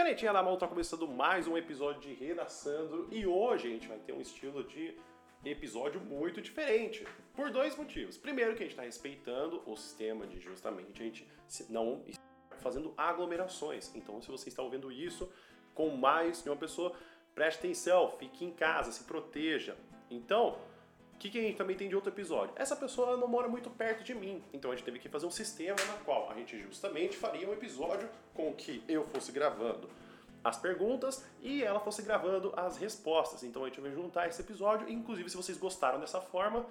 Canetinha na mão, tá começando mais um episódio de Redaçando e hoje a gente vai ter um estilo de episódio muito diferente, por dois motivos. Primeiro que a gente está respeitando o sistema de justamente a gente não fazendo aglomerações. Então se você está ouvindo isso com mais de uma pessoa, preste atenção, fique em casa, se proteja. Então, que, que a gente também tem de outro episódio? Essa pessoa não mora muito perto de mim, então a gente teve que fazer um sistema na qual a gente justamente faria um episódio com que eu fosse gravando as perguntas e ela fosse gravando as respostas. Então a gente vai juntar esse episódio. Inclusive, se vocês gostaram dessa forma,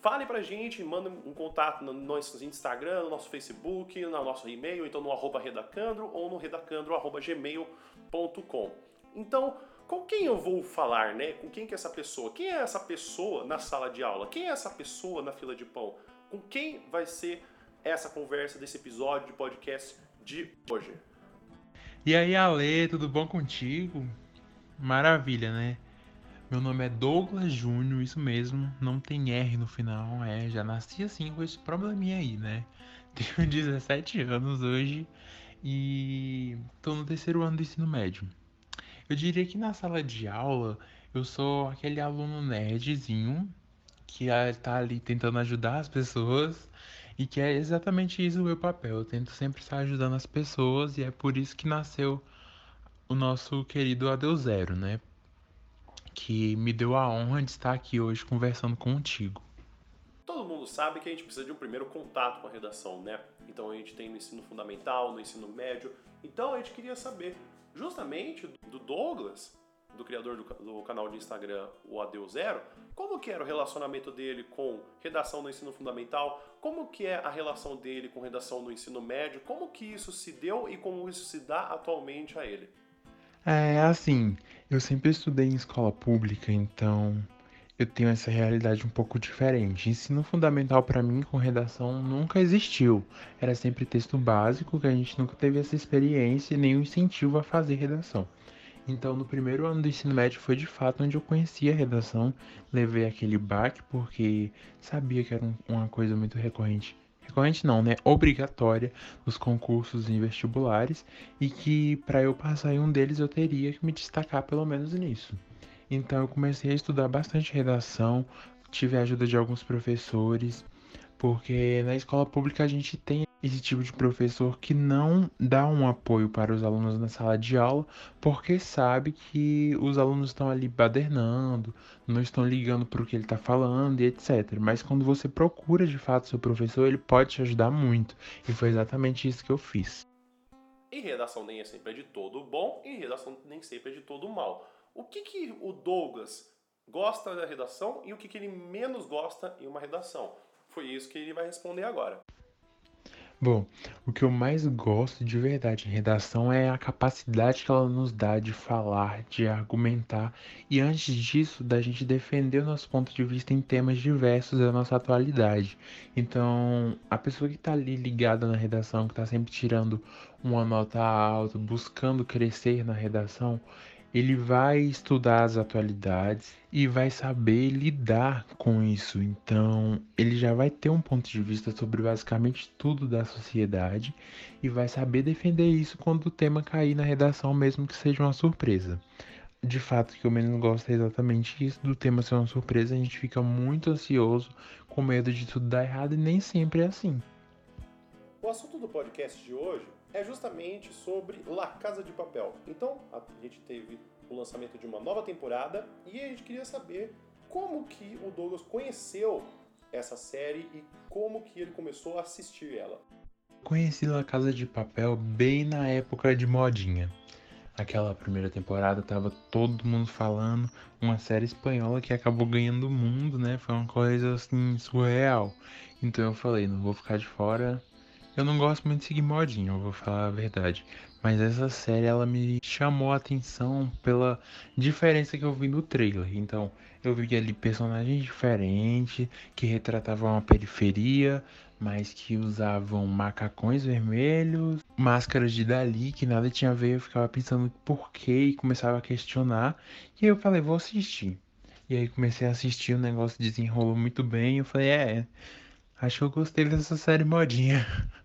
fale pra gente, manda um contato no nosso Instagram, no nosso Facebook, no nosso e-mail, então no arroba redacandro ou no redacandro.gmail.com. Então, com quem eu vou falar, né? Com quem que é essa pessoa? Quem é essa pessoa na sala de aula? Quem é essa pessoa na fila de pão? Com quem vai ser essa conversa desse episódio de podcast de hoje? E aí, Ale, tudo bom contigo? Maravilha, né? Meu nome é Douglas Júnior, isso mesmo, não tem R no final, é, já nasci assim com esse probleminha aí, né? Tenho 17 anos hoje e tô no terceiro ano do ensino médio. Eu diria que na sala de aula eu sou aquele aluno nerdzinho que tá ali tentando ajudar as pessoas e que é exatamente isso o meu papel. Eu tento sempre estar ajudando as pessoas e é por isso que nasceu o nosso querido Adeus Zero, né? Que me deu a honra de estar aqui hoje conversando contigo. Todo mundo sabe que a gente precisa de um primeiro contato com a redação, né? Então a gente tem no ensino fundamental, no ensino médio. Então a gente queria saber justamente do Douglas, do criador do, do, canal de Instagram, o Adeus Zero, como que era o relacionamento dele com redação no ensino fundamental, como que é a relação dele com redação no ensino médio, como que isso se deu e como isso se dá atualmente a ele? É assim, eu sempre estudei em escola pública, então eu tenho essa realidade um pouco diferente. Ensino fundamental para mim com redação nunca existiu. Era sempre texto básico, que a gente nunca teve essa experiência e o incentivo a fazer redação. Então, no primeiro ano do ensino médio foi de fato onde eu conheci a redação, levei aquele baque porque sabia que era um, uma coisa muito recorrente. Recorrente não, né? Obrigatória nos concursos e vestibulares e que para eu passar em um deles eu teria que me destacar pelo menos nisso. Então eu comecei a estudar bastante redação, tive a ajuda de alguns professores, porque na escola pública a gente tem esse tipo de professor que não dá um apoio para os alunos na sala de aula, porque sabe que os alunos estão ali badernando, não estão ligando para o que ele está falando e etc. Mas quando você procura de fato seu professor, ele pode te ajudar muito. E foi exatamente isso que eu fiz. E redação nem é sempre de todo bom, e redação nem sempre é de todo mal. O que, que o Douglas gosta da redação e o que, que ele menos gosta em uma redação? Foi isso que ele vai responder agora. Bom, o que eu mais gosto de verdade em redação é a capacidade que ela nos dá de falar, de argumentar e, antes disso, da gente defender o nosso ponto de vista em temas diversos da nossa atualidade. Então, a pessoa que está ali ligada na redação, que está sempre tirando uma nota alta, buscando crescer na redação, ele vai estudar as atualidades e vai saber lidar com isso. Então, ele já vai ter um ponto de vista sobre basicamente tudo da sociedade e vai saber defender isso quando o tema cair na redação, mesmo que seja uma surpresa. De fato, o que eu menos gosto é exatamente isso do tema ser uma surpresa. A gente fica muito ansioso, com medo de tudo dar errado e nem sempre é assim. O assunto do podcast de hoje é justamente sobre La Casa de Papel. Então, a gente teve o lançamento de uma nova temporada e a gente queria saber como que o Douglas conheceu essa série e como que ele começou a assistir ela. Conheci La Casa de Papel bem na época de modinha. Aquela primeira temporada tava todo mundo falando, uma série espanhola que acabou ganhando o mundo, né? Foi uma coisa assim surreal. Então eu falei, não vou ficar de fora, eu não gosto muito de seguir modinha, eu vou falar a verdade. Mas essa série ela me chamou a atenção pela diferença que eu vi no trailer. Então, eu vi ali personagens diferentes que retratavam uma periferia, mas que usavam macacões vermelhos, máscaras de Dali, que nada tinha a ver. Eu ficava pensando por quê e começava a questionar. E aí eu falei, vou assistir. E aí comecei a assistir, o negócio desenrolou muito bem. Eu falei, é, acho que eu gostei dessa série modinha.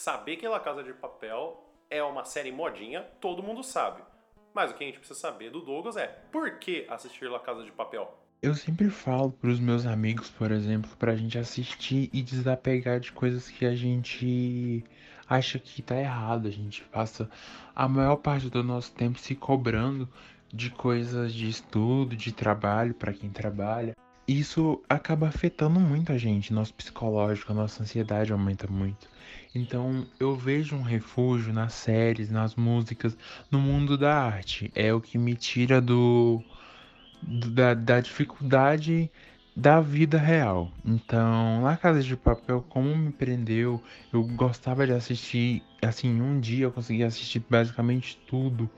Saber que La Casa de Papel é uma série modinha, todo mundo sabe. Mas o que a gente precisa saber do Douglas é por que assistir La Casa de Papel? Eu sempre falo para os meus amigos, por exemplo, para a gente assistir e desapegar de coisas que a gente acha que tá errado. A gente passa a maior parte do nosso tempo se cobrando de coisas de estudo, de trabalho para quem trabalha. Isso acaba afetando muito a gente, nosso psicológico, a nossa ansiedade aumenta muito. Então eu vejo um refúgio nas séries, nas músicas, no mundo da arte. É o que me tira do, do da, da dificuldade da vida real. Então, La Casa de Papel, como me prendeu, eu gostava de assistir, assim, um dia eu conseguia assistir basicamente tudo.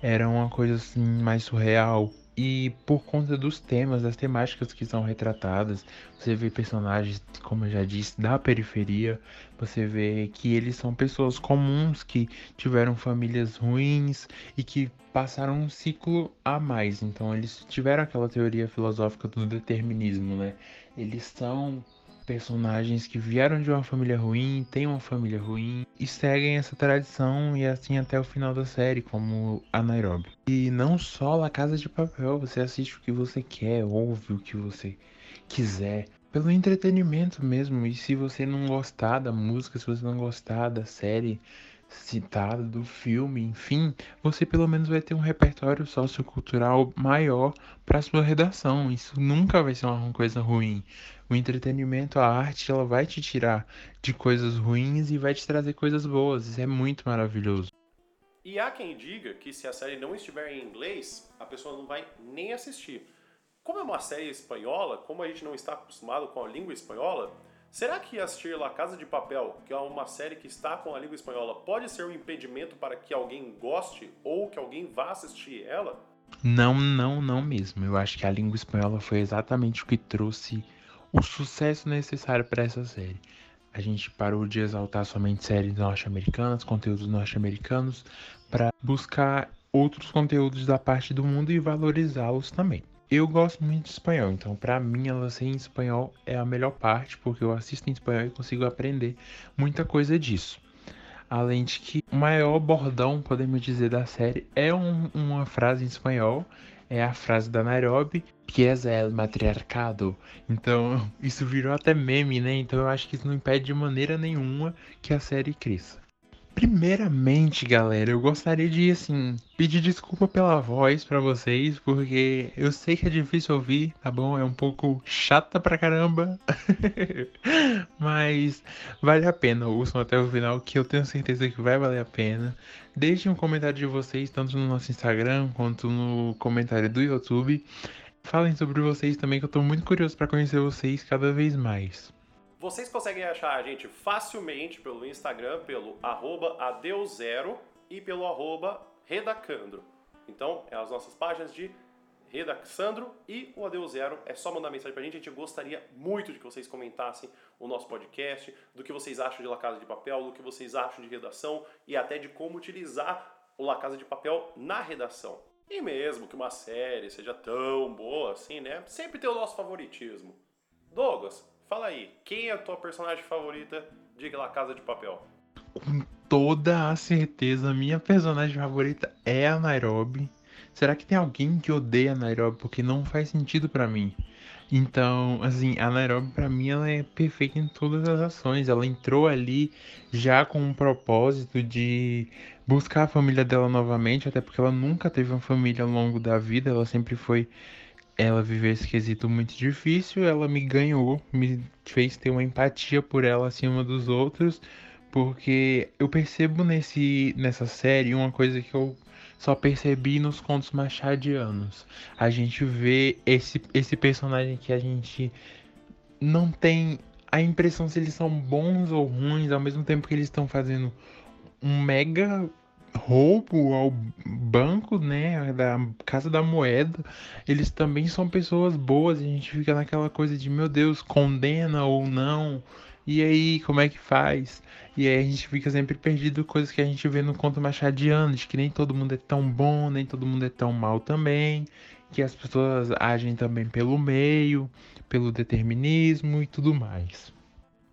Era uma coisa assim mais surreal. E por conta dos temas, das temáticas que são retratadas, você vê personagens, como eu já disse, da periferia, você vê que eles são pessoas comuns que tiveram famílias ruins e que passaram um ciclo a mais. Então eles tiveram aquela teoria filosófica do determinismo, né? Eles são personagens que vieram de uma família ruim, têm uma família ruim e seguem essa tradição e assim até o final da série, como a Nairobi. E não só La Casa de Papel, você assiste o que você quer, ouve o que você quiser. Pelo entretenimento mesmo, e se você não gostar da música, se você não gostar da série, citada do filme, enfim, você pelo menos vai ter um repertório sociocultural maior para sua redação. Isso nunca vai ser uma coisa ruim. O entretenimento, a arte, ela vai te tirar de coisas ruins e vai te trazer coisas boas. Isso é muito maravilhoso. E há quem diga que se a série não estiver em inglês, a pessoa não vai nem assistir. Como é uma série espanhola, como a gente não está acostumado com a língua espanhola, Será que assistir La Casa de Papel, que é uma série que está com a língua espanhola, pode ser um impedimento para que alguém goste ou que alguém vá assistir ela? Não, não, não mesmo. Eu acho que a língua espanhola foi exatamente o que trouxe o sucesso necessário para essa série. A gente parou de exaltar somente séries norte-americanas, conteúdos norte-americanos, para buscar outros conteúdos da parte do mundo e valorizá-los também. Eu gosto muito de espanhol, então para mim ela ser em espanhol é a melhor parte, porque eu assisto em espanhol e consigo aprender muita coisa disso. Além de que o maior bordão, podemos dizer, da série é um, uma frase em espanhol, é a frase da Nairobi, que é el matriarcado. Então, isso virou até meme, né? Então eu acho que isso não impede de maneira nenhuma que a série cresça. Primeiramente, galera, eu gostaria de, assim, pedir desculpa pela voz para vocês, porque eu sei que é difícil ouvir, tá bom? É um pouco chata pra caramba. Mas vale a pena, ouçam até o final, que eu tenho certeza que vai valer a pena. Deixem um comentário de vocês, tanto no nosso Instagram quanto no comentário do YouTube. Falem sobre vocês também, que eu tô muito curioso para conhecer vocês cada vez mais. Vocês conseguem achar a gente facilmente pelo Instagram, pelo arroba adeuzero e pelo arroba redacandro. Então, é as nossas páginas de Redaxandro e o Adeus Zero. É só mandar mensagem pra gente. A gente gostaria muito de que vocês comentassem o nosso podcast, do que vocês acham de La Casa de Papel, do que vocês acham de redação e até de como utilizar o La Casa de Papel na redação. E mesmo que uma série seja tão boa assim, né? Sempre tem o nosso favoritismo. Douglas, Fala aí, quem é a tua personagem favorita de La Casa de Papel? Com toda a certeza, minha personagem favorita é a Nairobi. Será que tem alguém que odeia a Nairobi? Porque não faz sentido para mim. Então, assim, a Nairobi para mim ela é perfeita em todas as ações. Ela entrou ali já com um propósito de buscar a família dela novamente, até porque ela nunca teve uma família ao longo da vida, ela sempre foi ela viveu esse quesito muito difícil, ela me ganhou, me fez ter uma empatia por ela acima dos outros, porque eu percebo nesse, nessa série uma coisa que eu só percebi nos contos machadianos. A gente vê esse, esse personagem que a gente não tem a impressão se eles são bons ou ruins, ao mesmo tempo que eles estão fazendo um mega roubo ao banco, né, da Casa da Moeda, eles também são pessoas boas. A gente fica naquela coisa de, meu Deus, condena ou não? E aí, como é que faz? E aí a gente fica sempre perdido coisas que a gente vê no conto machadiano, de que nem todo mundo é tão bom, nem todo mundo é tão mal também, que as pessoas agem também pelo meio, pelo determinismo e tudo mais.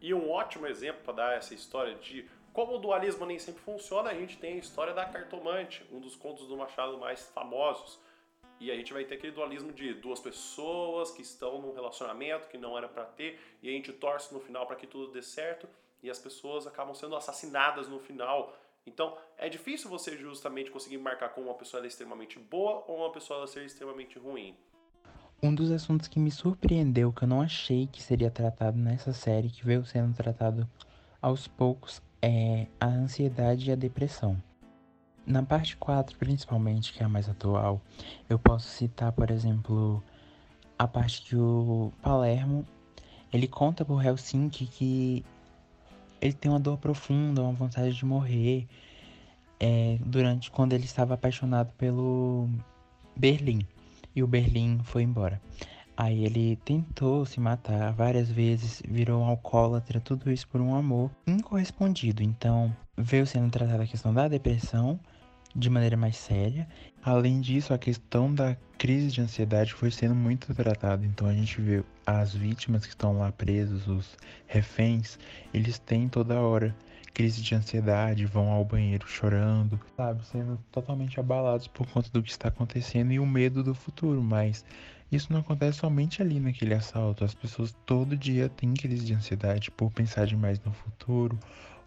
E um ótimo exemplo para dar essa história de Como o dualismo nem sempre funciona, a gente tem a história da cartomante, um dos contos do Machado mais famosos. E a gente vai ter aquele dualismo de duas pessoas que estão num relacionamento que não era para ter, e a gente torce no final para que tudo dê certo, e as pessoas acabam sendo assassinadas no final. Então, é difícil você justamente conseguir marcar como uma pessoa é extremamente boa ou uma pessoa ser extremamente ruim. Um dos assuntos que me surpreendeu, que eu não achei que seria tratado nessa série, que veio sendo tratado aos poucos, é a ansiedade e a depressão. Na parte 4, principalmente, que é a mais atual, eu posso citar, por exemplo, a parte que o Palermo, ele conta por Helsinki que ele tem uma dor profunda, uma vontade de morrer, é, durante quando ele estava apaixonado pelo Berlim, e o Berlim foi embora. Aí ele tentou se matar várias vezes, virou um alcoólatra, tudo isso por um amor incorrespondido. Então, veio sendo tratada a questão da depressão, de maneira mais séria. Além disso, a questão da crise de ansiedade foi sendo muito tratada. Então a gente vê as vítimas que estão lá presas, os reféns, eles têm toda hora crise de ansiedade, vão ao banheiro chorando, sabe, sendo totalmente abalados por conta do que está acontecendo e o medo do futuro, mas isso não acontece somente ali naquele assalto. As pessoas todo dia têm crise de ansiedade por pensar demais no futuro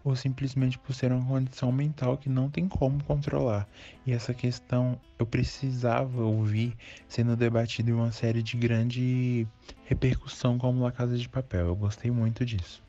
ou simplesmente por ser uma condição mental que não tem como controlar. E essa questão eu precisava ouvir sendo debatida em uma série de grande repercussão como La Casa de Papel. Eu gostei muito disso.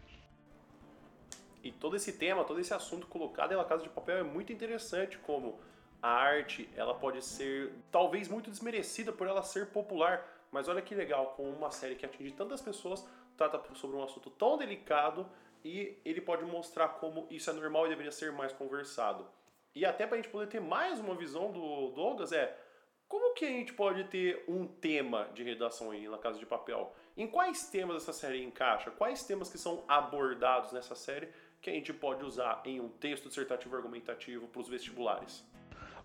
E todo esse tema, todo esse assunto colocado em La Casa de Papel é muito interessante, como a arte, ela pode ser talvez muito desmerecida por ela ser popular, mas olha que legal, com uma série que atinge tantas pessoas, trata sobre um assunto tão delicado e ele pode mostrar como isso é normal e deveria ser mais conversado. E até para a gente poder ter mais uma visão do Douglas é como que a gente pode ter um tema de redação aí na Casa de Papel? Em quais temas essa série encaixa? Quais temas que são abordados nessa série que a gente pode usar em um texto dissertativo argumentativo para os vestibulares?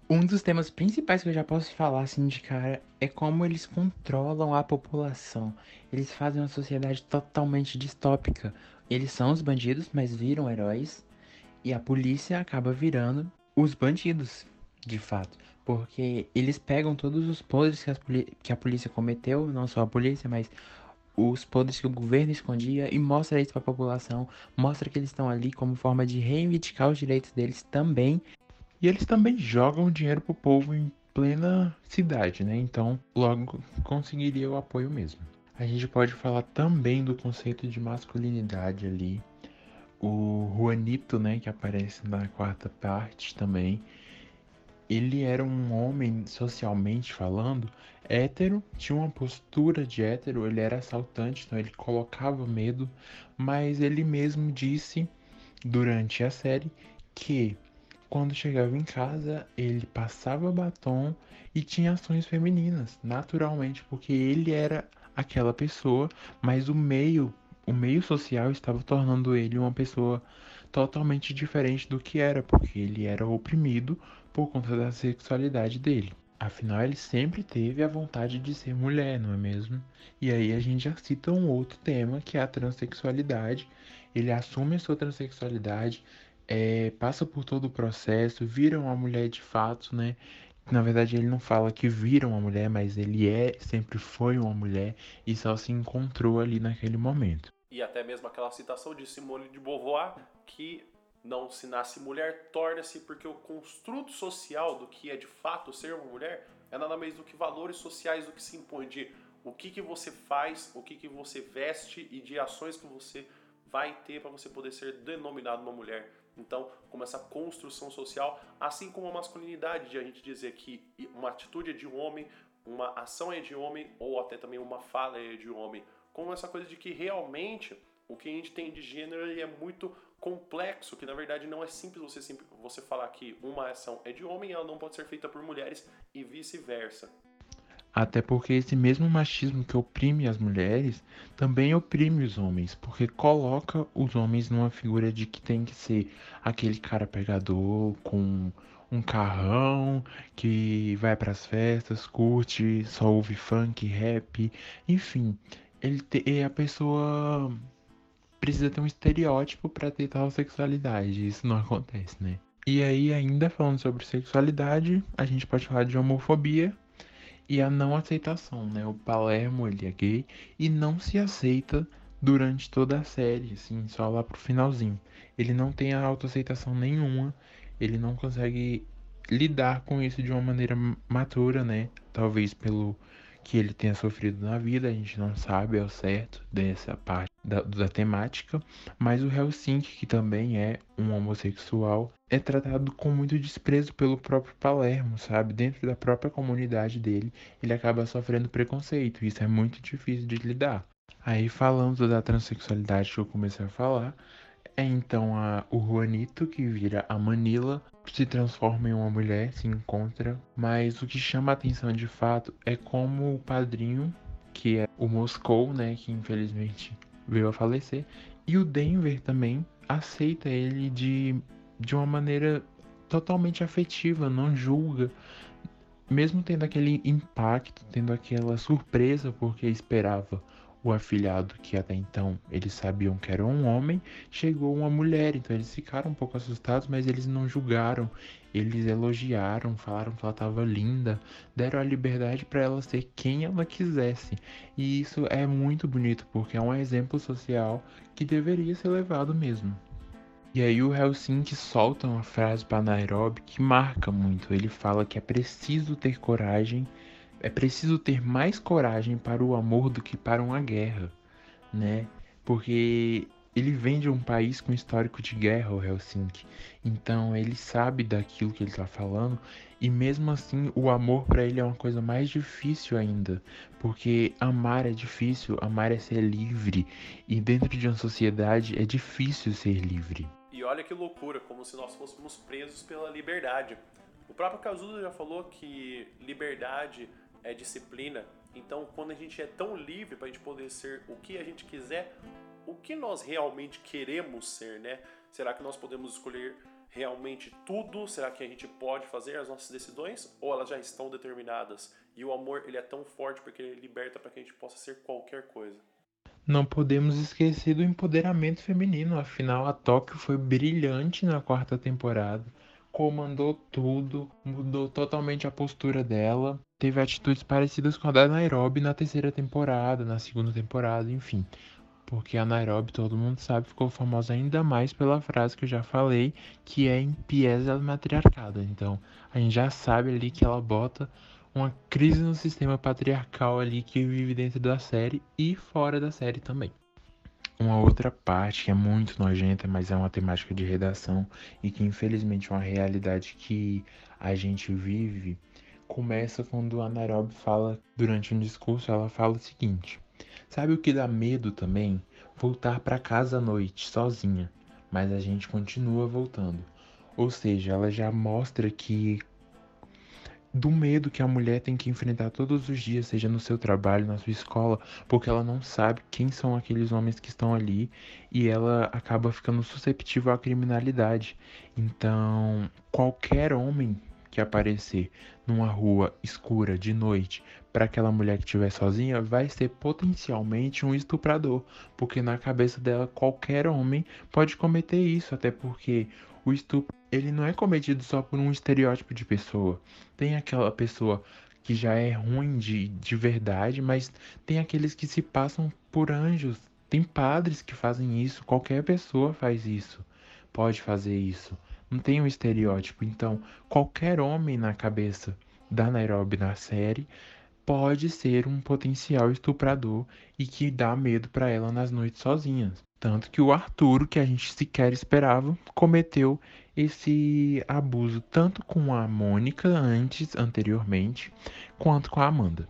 Um dos temas principais que eu já posso falar assim de cara é como eles controlam a população. Eles fazem uma sociedade totalmente distópica. Eles são os bandidos, mas viram heróis. E a polícia acaba virando os bandidos, de fato. Porque eles pegam todos os podres que, que a polícia cometeu, não só a polícia, mas os podres que o governo escondia e mostra isso para a população, mostra que eles estão ali como forma de reivindicar os direitos deles também. E eles também jogam dinheiro pro povo em plena cidade, né? Então, logo conseguiria o apoio mesmo. A gente pode falar também do conceito de masculinidade ali. O Juanito, né, que aparece na quarta parte também, ele era um homem socialmente falando hétero, tinha uma postura de hétero, ele era assaltante, então ele colocava medo, mas ele mesmo disse durante a série que quando chegava em casa ele passava batom e tinha ações femininas, naturalmente, porque ele era aquela pessoa, mas o meio, o meio social estava tornando ele uma pessoa totalmente diferente do que era, porque ele era oprimido por conta da sexualidade dele. Afinal, ele sempre teve a vontade de ser mulher, não é mesmo? E aí a gente já cita um outro tema, que é a transexualidade. Ele assume a sua transexualidade, é, passa por todo o processo, vira uma mulher de fato, né? Na verdade, ele não fala que vira uma mulher, mas ele é, sempre foi uma mulher e só se encontrou ali naquele momento. E até mesmo aquela citação de Simone de Beauvoir, que não se nasce mulher, torna-se porque o construto social do que é de fato ser uma mulher é nada mais do que valores sociais do que se impõe de o que, que você faz, o que, que você veste e de ações que você vai ter para você poder ser denominado uma mulher. Então, como essa construção social, assim como a masculinidade, de a gente dizer que uma atitude é de um homem, uma ação é de homem, ou até também uma fala é de homem. Como essa coisa de que realmente o que a gente tem de gênero é muito complexo, que na verdade não é simples você, você falar que uma ação é de homem e ela não pode ser feita por mulheres e vice-versa. Até porque esse mesmo machismo que oprime as mulheres também oprime os homens, porque coloca os homens numa figura de que tem que ser aquele cara pegador com um carrão que vai para as festas, curte, só ouve funk, rap, enfim, ele te, a pessoa precisa ter um estereótipo para ter tal sexualidade. Isso não acontece, né? E aí, ainda falando sobre sexualidade, a gente pode falar de homofobia e a não aceitação, né? O Palermo, ele é gay e não se aceita durante toda a série, assim, só lá pro finalzinho. Ele não tem a autoaceitação nenhuma, ele não consegue lidar com isso de uma maneira matura, né? Talvez pelo que ele tenha sofrido na vida, a gente não sabe ao certo dessa parte da, da temática, mas o Helsinki, que também é um homossexual, é tratado com muito desprezo pelo próprio Palermo, sabe? Dentro da própria comunidade dele, ele acaba sofrendo preconceito, isso é muito difícil de lidar. Aí falando da transexualidade que eu comecei a falar, é então a, o Juanito que vira a Manila, se transforma em uma mulher, se encontra, mas o que chama a atenção de fato é como o padrinho, que é o Moscou, né, que infelizmente veio a falecer, e o Denver também aceita ele de, de uma maneira totalmente afetiva, não julga, mesmo tendo aquele impacto, tendo aquela surpresa porque esperava o afilhado, que até então eles sabiam que era um homem, chegou uma mulher. Então eles ficaram um pouco assustados, mas eles não julgaram. Eles elogiaram, falaram que ela estava linda, deram a liberdade para ela ser quem ela quisesse. E isso é muito bonito, porque é um exemplo social que deveria ser levado mesmo. E aí o Helsinki solta uma frase para Nairobi que marca muito. Ele fala que é preciso ter coragem é preciso ter mais coragem para o amor do que para uma guerra, né? Porque ele vem de um país com histórico de guerra, o Helsinki. Então ele sabe daquilo que ele está falando e mesmo assim o amor para ele é uma coisa mais difícil ainda, porque amar é difícil, amar é ser livre e dentro de uma sociedade é difícil ser livre. Olha que loucura, como se nós fôssemos presos pela liberdade. O próprio Cazuza já falou que liberdade é disciplina. Então, quando a gente é tão livre para a gente poder ser o que a gente quiser, o que nós realmente queremos ser, né? Será que nós podemos escolher realmente tudo? Será que a gente pode fazer as nossas decisões ou elas já estão determinadas? E o amor, ele é tão forte porque ele liberta para que a gente possa ser qualquer coisa. Não podemos esquecer do empoderamento feminino, afinal a Tóquio foi brilhante na quarta temporada comandou tudo, mudou totalmente a postura dela, teve atitudes parecidas com a da Nairobi na terceira temporada, na segunda temporada, enfim. Porque a Nairobi, todo mundo sabe, ficou famosa ainda mais pela frase que eu já falei, que é em pieza matriarcado. Então, a gente já sabe ali que ela bota uma crise no sistema patriarcal ali que vive dentro da série e fora da série também. Uma outra parte que é muito nojenta, mas é uma temática de redação e que infelizmente é uma realidade que a gente vive, começa quando a Nairobi fala, durante um discurso, ela fala o seguinte: Sabe o que dá medo também? Voltar para casa à noite, sozinha, mas a gente continua voltando. Ou seja, ela já mostra que do medo que a mulher tem que enfrentar todos os dias, seja no seu trabalho, na sua escola, porque ela não sabe quem são aqueles homens que estão ali e ela acaba ficando susceptível à criminalidade. Então, qualquer homem que aparecer numa rua escura de noite para aquela mulher que estiver sozinha vai ser potencialmente um estuprador, porque na cabeça dela qualquer homem pode cometer isso, até porque o estupro ele não é cometido só por um estereótipo de pessoa. Tem aquela pessoa que já é ruim de, de verdade, mas tem aqueles que se passam por anjos. Tem padres que fazem isso, qualquer pessoa faz isso, pode fazer isso. Não tem um estereótipo. Então, qualquer homem na cabeça da Nairobi na série pode ser um potencial estuprador e que dá medo para ela nas noites sozinhas. Tanto que o Arturo, que a gente sequer esperava, cometeu esse abuso tanto com a Mônica antes, anteriormente, quanto com a Amanda.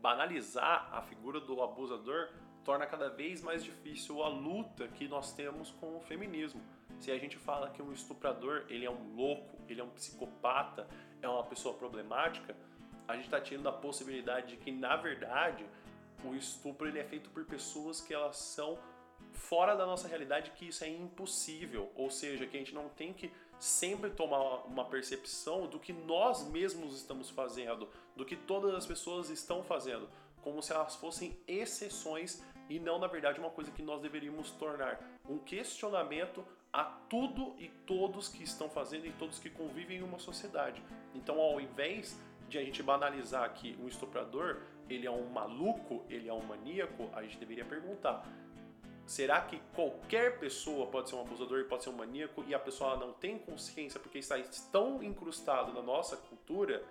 Banalizar a figura do abusador torna cada vez mais difícil a luta que nós temos com o feminismo. Se a gente fala que um estuprador ele é um louco, ele é um psicopata, é uma pessoa problemática, a gente está tirando a possibilidade de que na verdade o estupro ele é feito por pessoas que elas são fora da nossa realidade que isso é impossível, ou seja, que a gente não tem que sempre tomar uma percepção do que nós mesmos estamos fazendo, do que todas as pessoas estão fazendo. como se elas fossem exceções e não, na verdade, uma coisa que nós deveríamos tornar um questionamento a tudo e todos que estão fazendo e todos que convivem em uma sociedade. Então, ao invés de a gente banalizar que um estuprador ele é um maluco, ele é um maníaco, a gente deveria perguntar: será que qualquer pessoa pode ser um abusador e pode ser um maníaco e a pessoa não tem consciência porque está tão incrustado na nossa cultura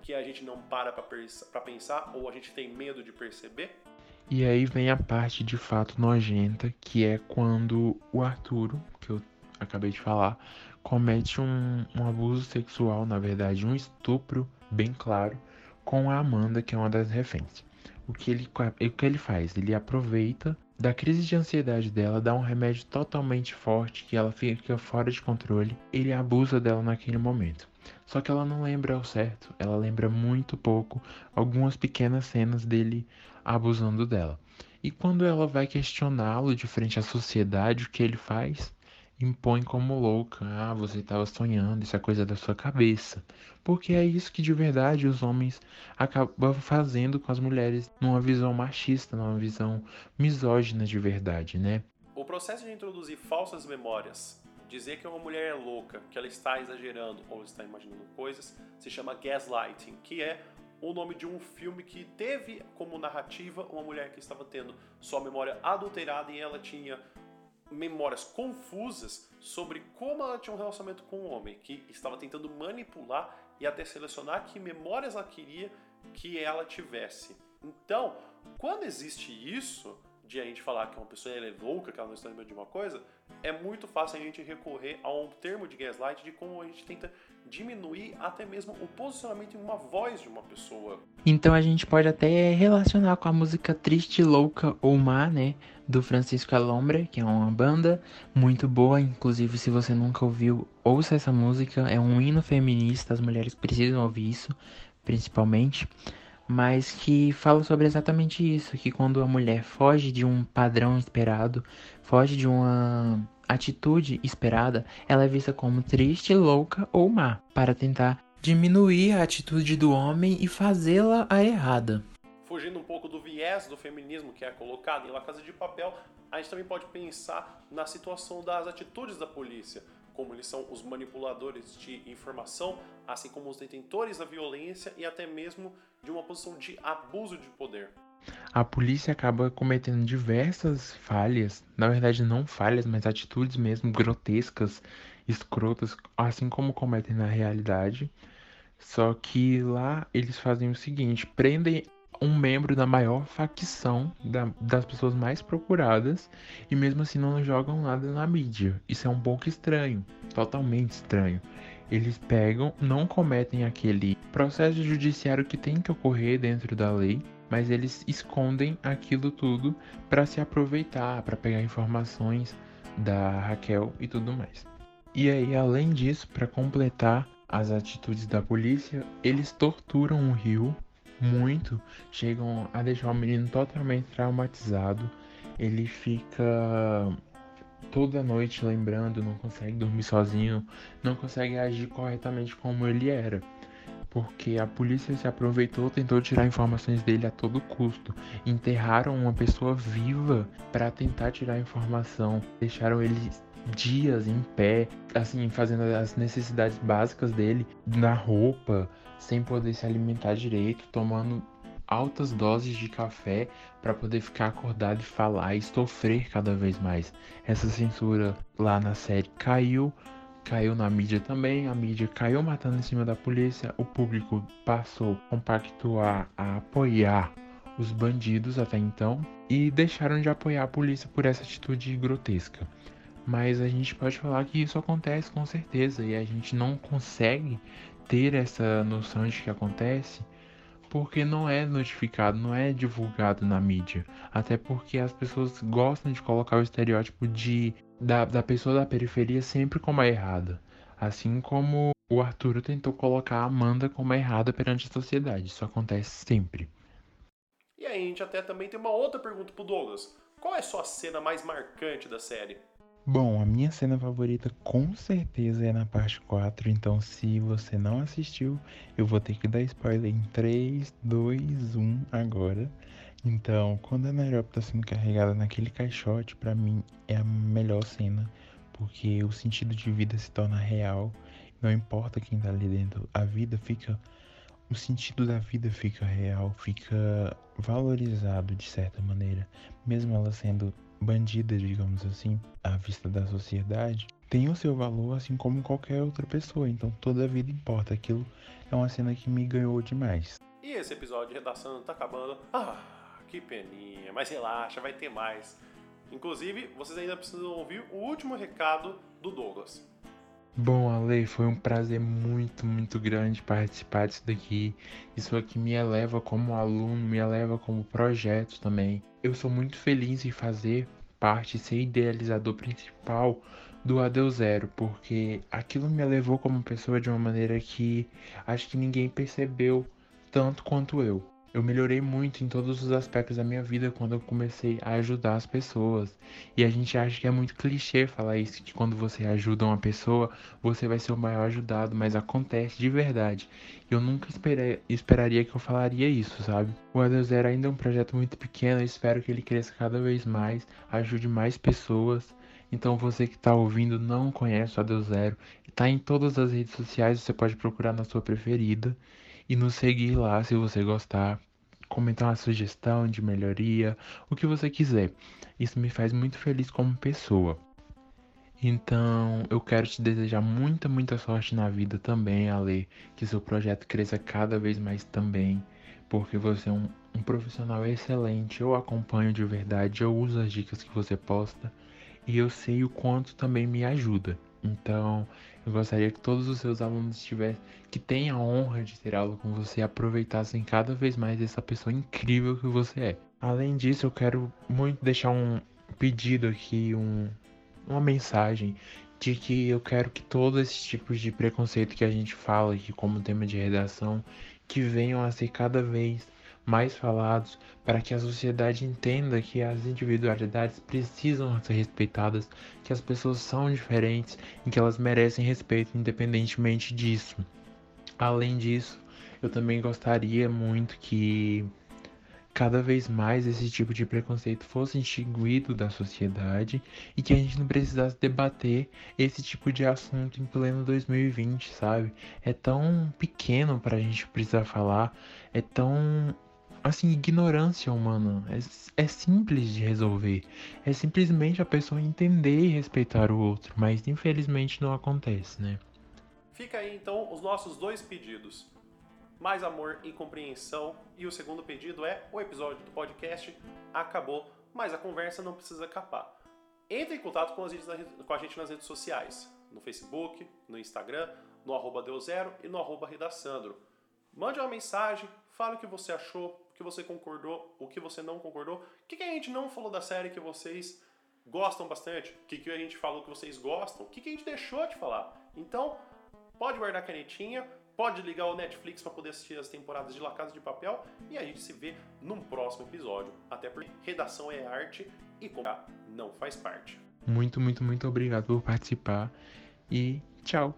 que a gente não para para pensar ou a gente tem medo de perceber? E aí vem a parte de fato nojenta, que é quando o Arturo, que eu acabei de falar, comete um, um abuso sexual, na verdade, um estupro bem claro, com a Amanda, que é uma das reféns. O que ele, o que ele faz? Ele aproveita da crise de ansiedade dela, dá um remédio totalmente forte que ela fica fora de controle. Ele abusa dela naquele momento. Só que ela não lembra ao certo, ela lembra muito pouco algumas pequenas cenas dele abusando dela. E quando ela vai questioná-lo de frente à sociedade, o que ele faz? Impõe como louca. Ah, você estava sonhando, isso é coisa da sua cabeça. Porque é isso que de verdade os homens acabam fazendo com as mulheres numa visão machista, numa visão misógina de verdade, né? O processo de introduzir falsas memórias, dizer que uma mulher é louca, que ela está exagerando ou está imaginando coisas, se chama gaslighting, que é o nome de um filme que teve como narrativa uma mulher que estava tendo sua memória adulterada e ela tinha memórias confusas sobre como ela tinha um relacionamento com um homem, que estava tentando manipular e até selecionar que memórias ela queria que ela tivesse. Então, quando existe isso, de a gente falar que uma pessoa é louca, que ela não está lembrando de uma coisa, é muito fácil a gente recorrer a um termo de gaslight de como a gente tenta diminuir até mesmo o posicionamento em uma voz de uma pessoa. Então a gente pode até relacionar com a música Triste, Louca ou Má, né? Do Francisco Alombre, que é uma banda muito boa. Inclusive, se você nunca ouviu, ouça essa música. É um hino feminista, as mulheres precisam ouvir isso, principalmente. Mas que fala sobre exatamente isso: que quando a mulher foge de um padrão esperado, foge de uma atitude esperada, ela é vista como triste, louca ou má, para tentar diminuir a atitude do homem e fazê-la a errada. Fugindo um pouco do viés do feminismo que é colocado em La Casa de Papel, a gente também pode pensar na situação das atitudes da polícia, como eles são os manipuladores de informação, assim como os detentores da violência e até mesmo de uma posição de abuso de poder a polícia acaba cometendo diversas falhas, na verdade não falhas, mas atitudes mesmo grotescas, escrotas, assim como cometem na realidade. Só que lá eles fazem o seguinte: prendem um membro da maior facção da, das pessoas mais procuradas e mesmo assim não jogam nada na mídia. Isso é um pouco estranho, totalmente estranho. Eles pegam, não cometem aquele processo judiciário que tem que ocorrer dentro da lei, mas eles escondem aquilo tudo para se aproveitar, para pegar informações da Raquel e tudo mais. E aí, além disso, para completar as atitudes da polícia, eles torturam o Rio muito, chegam a deixar o menino totalmente traumatizado. Ele fica toda noite lembrando, não consegue dormir sozinho, não consegue agir corretamente como ele era porque a polícia se aproveitou, tentou tirar informações dele a todo custo. Enterraram uma pessoa viva para tentar tirar informação. Deixaram ele dias em pé, assim, fazendo as necessidades básicas dele, na roupa, sem poder se alimentar direito, tomando altas doses de café para poder ficar acordado e falar e sofrer cada vez mais. Essa censura lá na série caiu caiu na mídia também, a mídia caiu matando em cima da polícia, o público passou a compactuar, a apoiar os bandidos até então e deixaram de apoiar a polícia por essa atitude grotesca. Mas a gente pode falar que isso acontece com certeza e a gente não consegue ter essa noção de que acontece porque não é notificado, não é divulgado na mídia. Até porque as pessoas gostam de colocar o estereótipo de da, da pessoa da periferia sempre como a errada. Assim como o Arturo tentou colocar a Amanda como a errada perante a sociedade. Isso acontece sempre. E aí a gente até também tem uma outra pergunta pro Douglas. Qual é a sua cena mais marcante da série? Bom, a minha cena favorita com certeza é na parte 4, então se você não assistiu, eu vou ter que dar spoiler em 3, 2, 1 agora. Então, quando a Nairobi tá sendo carregada naquele caixote, para mim é a melhor cena, porque o sentido de vida se torna real. Não importa quem tá ali dentro, a vida fica o sentido da vida fica real, fica valorizado de certa maneira, mesmo ela sendo bandida, digamos assim, à vista da sociedade, tem o seu valor assim como qualquer outra pessoa, então toda a vida importa. Aquilo é uma cena que me ganhou demais. E esse episódio de redação tá acabando. Ah, que peninha, mas relaxa, vai ter mais. Inclusive, vocês ainda precisam ouvir o último recado do Douglas. Bom, Ale, foi um prazer muito, muito grande participar disso daqui. Isso aqui me eleva como aluno, me eleva como projeto também. Eu sou muito feliz em fazer parte, ser idealizador principal do Adeus Zero, porque aquilo me elevou como pessoa de uma maneira que acho que ninguém percebeu tanto quanto eu eu melhorei muito em todos os aspectos da minha vida quando eu comecei a ajudar as pessoas. E a gente acha que é muito clichê falar isso, que quando você ajuda uma pessoa, você vai ser o maior ajudado, mas acontece de verdade. Eu nunca esperei, esperaria que eu falaria isso, sabe? O Adeus Zero ainda é um projeto muito pequeno, eu espero que ele cresça cada vez mais, ajude mais pessoas. Então você que está ouvindo não conhece o Adeus Zero, está em todas as redes sociais, você pode procurar na sua preferida e nos seguir lá se você gostar, comentar uma sugestão de melhoria, o que você quiser. Isso me faz muito feliz como pessoa. Então, eu quero te desejar muita, muita sorte na vida também, Ale. Que seu projeto cresça cada vez mais também. Porque você é um, um profissional excelente. Eu acompanho de verdade, eu uso as dicas que você posta. E eu sei o quanto também me ajuda. Então, eu gostaria que todos os seus alunos tivessem, que têm a honra de ter aula com você, aproveitassem cada vez mais essa pessoa incrível que você é. Além disso, eu quero muito deixar um pedido aqui, um, uma mensagem de que eu quero que todos esses tipos de preconceito que a gente fala aqui como tema de redação, que venham a ser cada vez mais falados para que a sociedade entenda que as individualidades precisam ser respeitadas, que as pessoas são diferentes e que elas merecem respeito independentemente disso. Além disso, eu também gostaria muito que cada vez mais esse tipo de preconceito fosse extinguido da sociedade e que a gente não precisasse debater esse tipo de assunto em pleno 2020, sabe? É tão pequeno para a gente precisar falar, é tão assim, ignorância humana. É, é simples de resolver. É simplesmente a pessoa entender e respeitar o outro, mas infelizmente não acontece, né? Fica aí então os nossos dois pedidos. Mais amor e compreensão. E o segundo pedido é: o episódio do podcast acabou, mas a conversa não precisa capar. Entre em contato com, com a gente nas redes sociais, no Facebook, no Instagram, no arroba Deuzero e no arroba Redaçandro. Mande uma mensagem, fale o que você achou, que você concordou, o que você não concordou. O que, que a gente não falou da série que vocês gostam bastante? O que, que a gente falou que vocês gostam? O que, que a gente deixou de falar? Então, pode guardar a canetinha, pode ligar o Netflix para poder assistir as temporadas de La Casa de Papel e a gente se vê num próximo episódio. Até porque redação é arte e comprar não faz parte. Muito, muito, muito obrigado por participar e tchau.